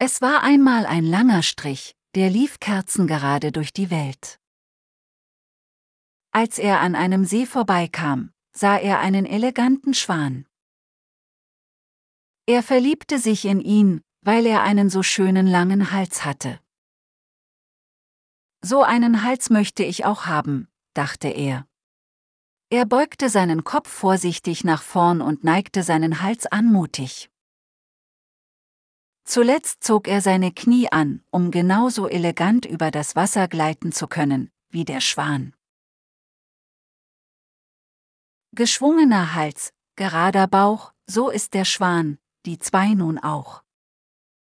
Es war einmal ein langer Strich, der lief kerzengerade durch die Welt. Als er an einem See vorbeikam, sah er einen eleganten Schwan. Er verliebte sich in ihn, weil er einen so schönen langen Hals hatte. So einen Hals möchte ich auch haben, dachte er. Er beugte seinen Kopf vorsichtig nach vorn und neigte seinen Hals anmutig. Zuletzt zog er seine Knie an, um genauso elegant über das Wasser gleiten zu können, wie der Schwan. Geschwungener Hals, gerader Bauch, so ist der Schwan, die zwei nun auch.